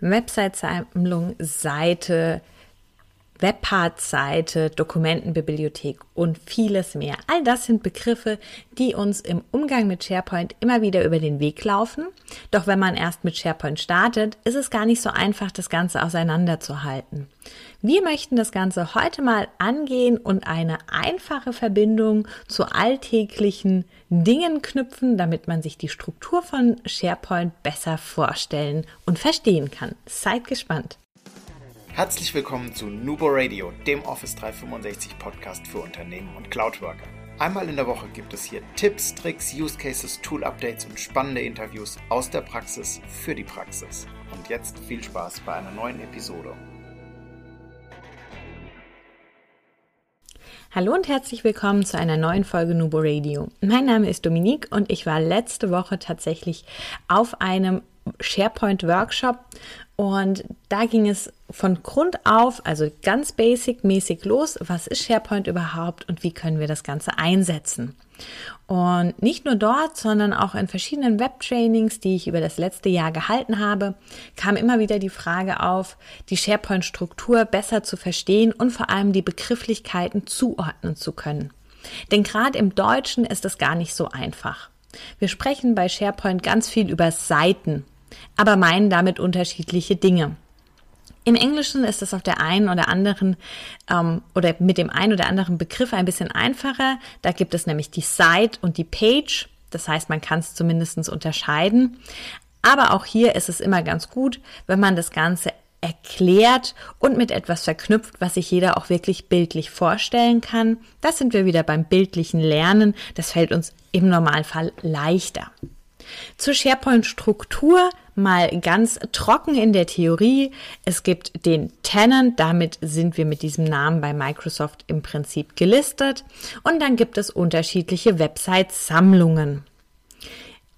Website-Sammlung, Seite, Webpart-Seite, Dokumentenbibliothek und vieles mehr. All das sind Begriffe, die uns im Umgang mit SharePoint immer wieder über den Weg laufen. Doch wenn man erst mit SharePoint startet, ist es gar nicht so einfach, das Ganze auseinanderzuhalten. Wir möchten das Ganze heute mal angehen und eine einfache Verbindung zu alltäglichen Dingen knüpfen, damit man sich die Struktur von SharePoint besser vorstellen und verstehen kann. Seid gespannt. Herzlich willkommen zu Nubo Radio, dem Office 365 Podcast für Unternehmen und Cloudworker. Einmal in der Woche gibt es hier Tipps, Tricks, Use Cases, Tool Updates und spannende Interviews aus der Praxis für die Praxis. Und jetzt viel Spaß bei einer neuen Episode. Hallo und herzlich willkommen zu einer neuen Folge Nubo Radio. Mein Name ist Dominique und ich war letzte Woche tatsächlich auf einem SharePoint Workshop und da ging es von Grund auf, also ganz basic-mäßig los, was ist SharePoint überhaupt und wie können wir das Ganze einsetzen. Und nicht nur dort, sondern auch in verschiedenen Web-Trainings, die ich über das letzte Jahr gehalten habe, kam immer wieder die Frage auf, die SharePoint-Struktur besser zu verstehen und vor allem die Begrifflichkeiten zuordnen zu können. Denn gerade im Deutschen ist das gar nicht so einfach. Wir sprechen bei SharePoint ganz viel über Seiten aber meinen damit unterschiedliche Dinge. Im Englischen ist es auf der einen oder anderen ähm, oder mit dem einen oder anderen Begriff ein bisschen einfacher. Da gibt es nämlich die Site und die Page. Das heißt, man kann es zumindest unterscheiden. Aber auch hier ist es immer ganz gut, wenn man das Ganze erklärt und mit etwas verknüpft, was sich jeder auch wirklich bildlich vorstellen kann. Das sind wir wieder beim bildlichen Lernen. Das fällt uns im Normalfall leichter. Zur SharePoint-Struktur mal ganz trocken in der Theorie. Es gibt den Tenant, damit sind wir mit diesem Namen bei Microsoft im Prinzip gelistet. Und dann gibt es unterschiedliche Website-Sammlungen.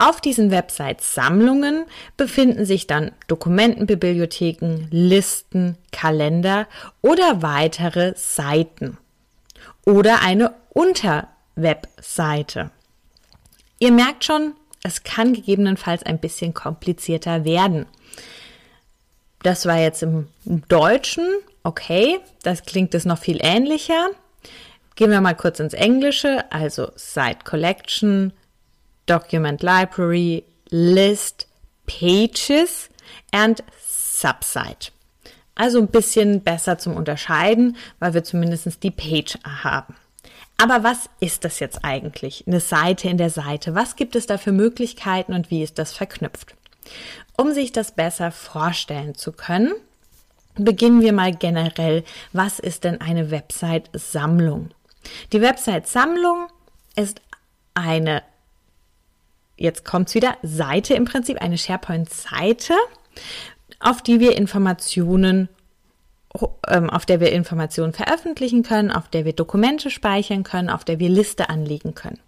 Auf diesen Website-Sammlungen befinden sich dann Dokumentenbibliotheken, Listen, Kalender oder weitere Seiten oder eine Unterwebseite. Ihr merkt schon, es kann gegebenenfalls ein bisschen komplizierter werden. Das war jetzt im Deutschen, okay, das klingt es noch viel ähnlicher. Gehen wir mal kurz ins Englische, also Site Collection, Document Library, List, Pages and Subsite. Also ein bisschen besser zum Unterscheiden, weil wir zumindest die Page haben. Aber was ist das jetzt eigentlich? Eine Seite in der Seite. Was gibt es da für Möglichkeiten und wie ist das verknüpft? Um sich das besser vorstellen zu können, beginnen wir mal generell. Was ist denn eine Website-Sammlung? Die Website-Sammlung ist eine, jetzt kommt's wieder, Seite im Prinzip, eine SharePoint-Seite, auf die wir Informationen auf der wir Informationen veröffentlichen können, auf der wir Dokumente speichern können, auf der wir Liste anlegen können.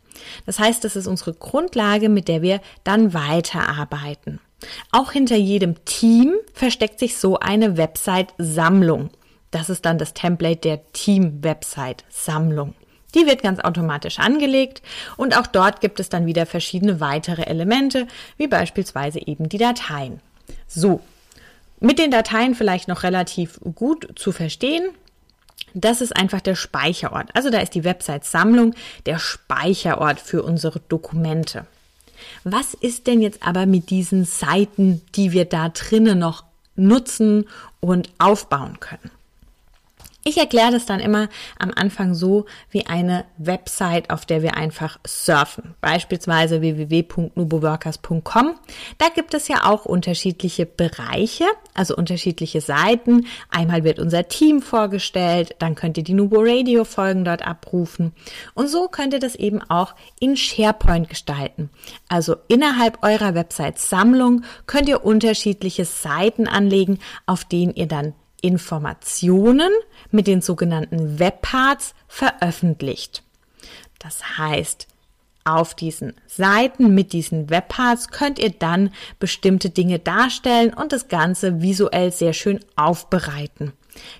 Das heißt, das ist unsere Grundlage, mit der wir dann weiterarbeiten. Auch hinter jedem Team versteckt sich so eine Website-Sammlung. Das ist dann das Template der Team-Website-Sammlung. Die wird ganz automatisch angelegt und auch dort gibt es dann wieder verschiedene weitere Elemente, wie beispielsweise eben die Dateien. So, mit den Dateien vielleicht noch relativ gut zu verstehen. Das ist einfach der Speicherort. Also da ist die Website-Sammlung der Speicherort für unsere Dokumente. Was ist denn jetzt aber mit diesen Seiten, die wir da drinnen noch nutzen und aufbauen können? Ich erkläre das dann immer am Anfang so wie eine Website, auf der wir einfach surfen. Beispielsweise www.nuboworkers.com. Da gibt es ja auch unterschiedliche Bereiche, also unterschiedliche Seiten. Einmal wird unser Team vorgestellt, dann könnt ihr die Nubo Radio Folgen dort abrufen. Und so könnt ihr das eben auch in SharePoint gestalten. Also innerhalb eurer Website Sammlung könnt ihr unterschiedliche Seiten anlegen, auf denen ihr dann Informationen mit den sogenannten Webparts veröffentlicht. Das heißt, auf diesen Seiten mit diesen Webparts könnt ihr dann bestimmte Dinge darstellen und das Ganze visuell sehr schön aufbereiten.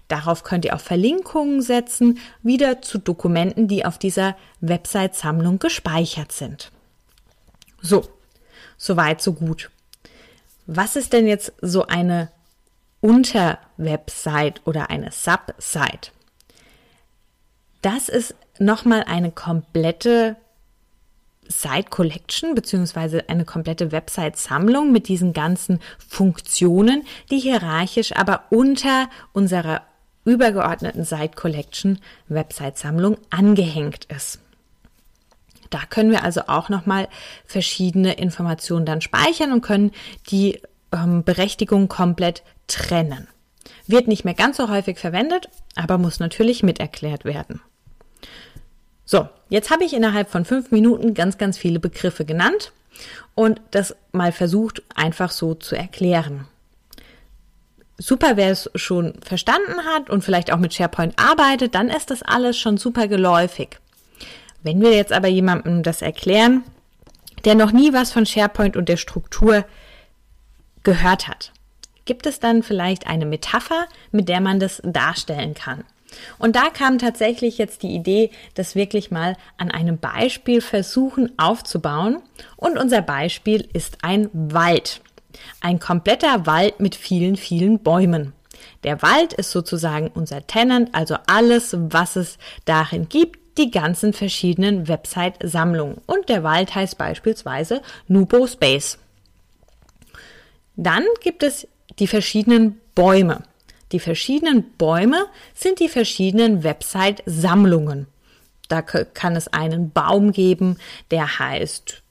Darauf könnt ihr auch Verlinkungen setzen, wieder zu Dokumenten, die auf dieser Website-Sammlung gespeichert sind. So, soweit, so gut. Was ist denn jetzt so eine Unterwebsite oder eine Subsite. Das ist nochmal eine komplette Site Collection beziehungsweise eine komplette Website-Sammlung mit diesen ganzen Funktionen, die hierarchisch aber unter unserer übergeordneten Site Collection Website-Sammlung angehängt ist. Da können wir also auch nochmal verschiedene Informationen dann speichern und können die ähm, Berechtigung komplett trennen. Wird nicht mehr ganz so häufig verwendet, aber muss natürlich miterklärt werden. So, jetzt habe ich innerhalb von fünf Minuten ganz, ganz viele Begriffe genannt und das mal versucht einfach so zu erklären. Super, wer es schon verstanden hat und vielleicht auch mit SharePoint arbeitet, dann ist das alles schon super geläufig. Wenn wir jetzt aber jemandem das erklären, der noch nie was von SharePoint und der Struktur gehört hat, gibt es dann vielleicht eine Metapher, mit der man das darstellen kann. Und da kam tatsächlich jetzt die Idee, das wirklich mal an einem Beispiel versuchen aufzubauen. Und unser Beispiel ist ein Wald. Ein kompletter Wald mit vielen, vielen Bäumen. Der Wald ist sozusagen unser Tenant, also alles, was es darin gibt, die ganzen verschiedenen Website-Sammlungen. Und der Wald heißt beispielsweise Nubo Space. Dann gibt es die verschiedenen Bäume. Die verschiedenen Bäume sind die verschiedenen Website-Sammlungen. Da kann es einen Baum geben, der heißt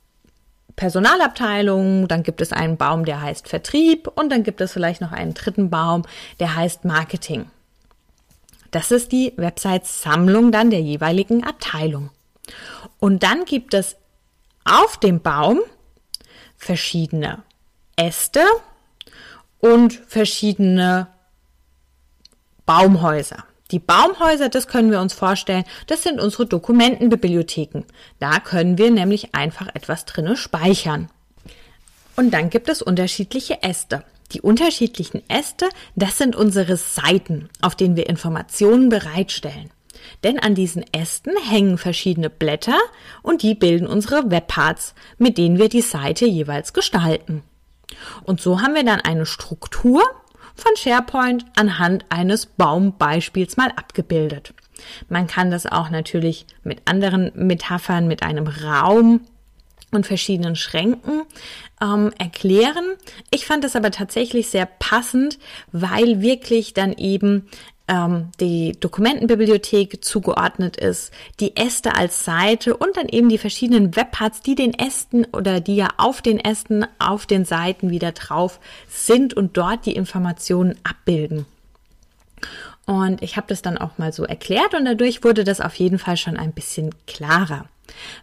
Personalabteilung, dann gibt es einen Baum, der heißt Vertrieb und dann gibt es vielleicht noch einen dritten Baum, der heißt Marketing. Das ist die Website-Sammlung dann der jeweiligen Abteilung. Und dann gibt es auf dem Baum verschiedene Äste und verschiedene Baumhäuser. Die Baumhäuser, das können wir uns vorstellen, das sind unsere Dokumentenbibliotheken. Da können wir nämlich einfach etwas drinne speichern. Und dann gibt es unterschiedliche Äste. Die unterschiedlichen Äste, das sind unsere Seiten, auf denen wir Informationen bereitstellen. Denn an diesen Ästen hängen verschiedene Blätter und die bilden unsere Webparts, mit denen wir die Seite jeweils gestalten. Und so haben wir dann eine Struktur, von SharePoint anhand eines Baumbeispiels mal abgebildet. Man kann das auch natürlich mit anderen Metaphern, mit einem Raum und verschiedenen Schränken ähm, erklären. Ich fand das aber tatsächlich sehr passend, weil wirklich dann eben ähm, die Dokumentenbibliothek zugeordnet ist, die Äste als Seite und dann eben die verschiedenen Webparts, die den Ästen oder die ja auf den Ästen auf den Seiten wieder drauf sind und dort die Informationen abbilden. Und ich habe das dann auch mal so erklärt und dadurch wurde das auf jeden Fall schon ein bisschen klarer.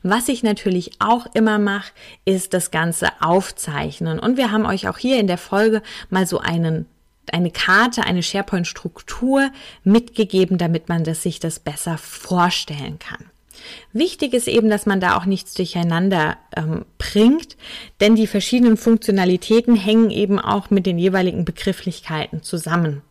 Was ich natürlich auch immer mache, ist das Ganze aufzeichnen. Und wir haben euch auch hier in der Folge mal so einen eine Karte, eine SharePoint-Struktur mitgegeben, damit man das, sich das besser vorstellen kann. Wichtig ist eben, dass man da auch nichts durcheinander ähm, bringt, denn die verschiedenen Funktionalitäten hängen eben auch mit den jeweiligen Begrifflichkeiten zusammen.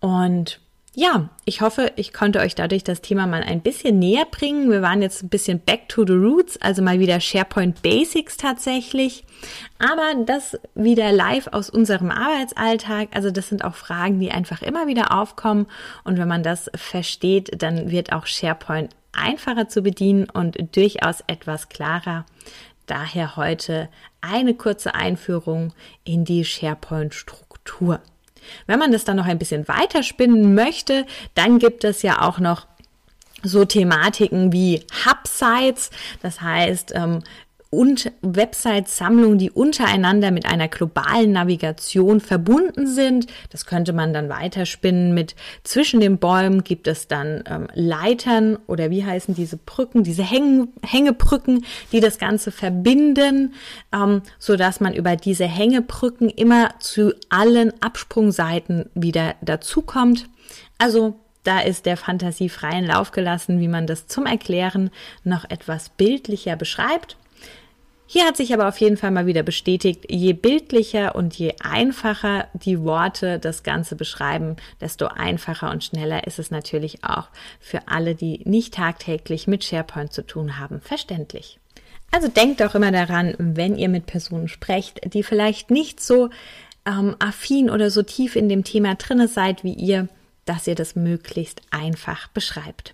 Und ja, ich hoffe, ich konnte euch dadurch das Thema mal ein bisschen näher bringen. Wir waren jetzt ein bisschen back to the roots, also mal wieder SharePoint Basics tatsächlich. Aber das wieder live aus unserem Arbeitsalltag. Also das sind auch Fragen, die einfach immer wieder aufkommen. Und wenn man das versteht, dann wird auch SharePoint einfacher zu bedienen und durchaus etwas klarer. Daher heute eine kurze Einführung in die SharePoint-Struktur. Wenn man das dann noch ein bisschen weiter spinnen möchte, dann gibt es ja auch noch so Thematiken wie Hubsites, das heißt ähm, und Website-Sammlungen, die untereinander mit einer globalen Navigation verbunden sind. Das könnte man dann weiterspinnen mit zwischen den Bäumen gibt es dann ähm, Leitern oder wie heißen diese Brücken, diese Häng Hängebrücken, die das Ganze verbinden, ähm, so man über diese Hängebrücken immer zu allen Absprungseiten wieder dazukommt. Also da ist der Fantasie freien Lauf gelassen, wie man das zum Erklären noch etwas bildlicher beschreibt. Hier hat sich aber auf jeden Fall mal wieder bestätigt, je bildlicher und je einfacher die Worte das Ganze beschreiben, desto einfacher und schneller ist es natürlich auch für alle, die nicht tagtäglich mit SharePoint zu tun haben, verständlich. Also denkt auch immer daran, wenn ihr mit Personen sprecht, die vielleicht nicht so ähm, affin oder so tief in dem Thema drinne seid wie ihr, dass ihr das möglichst einfach beschreibt.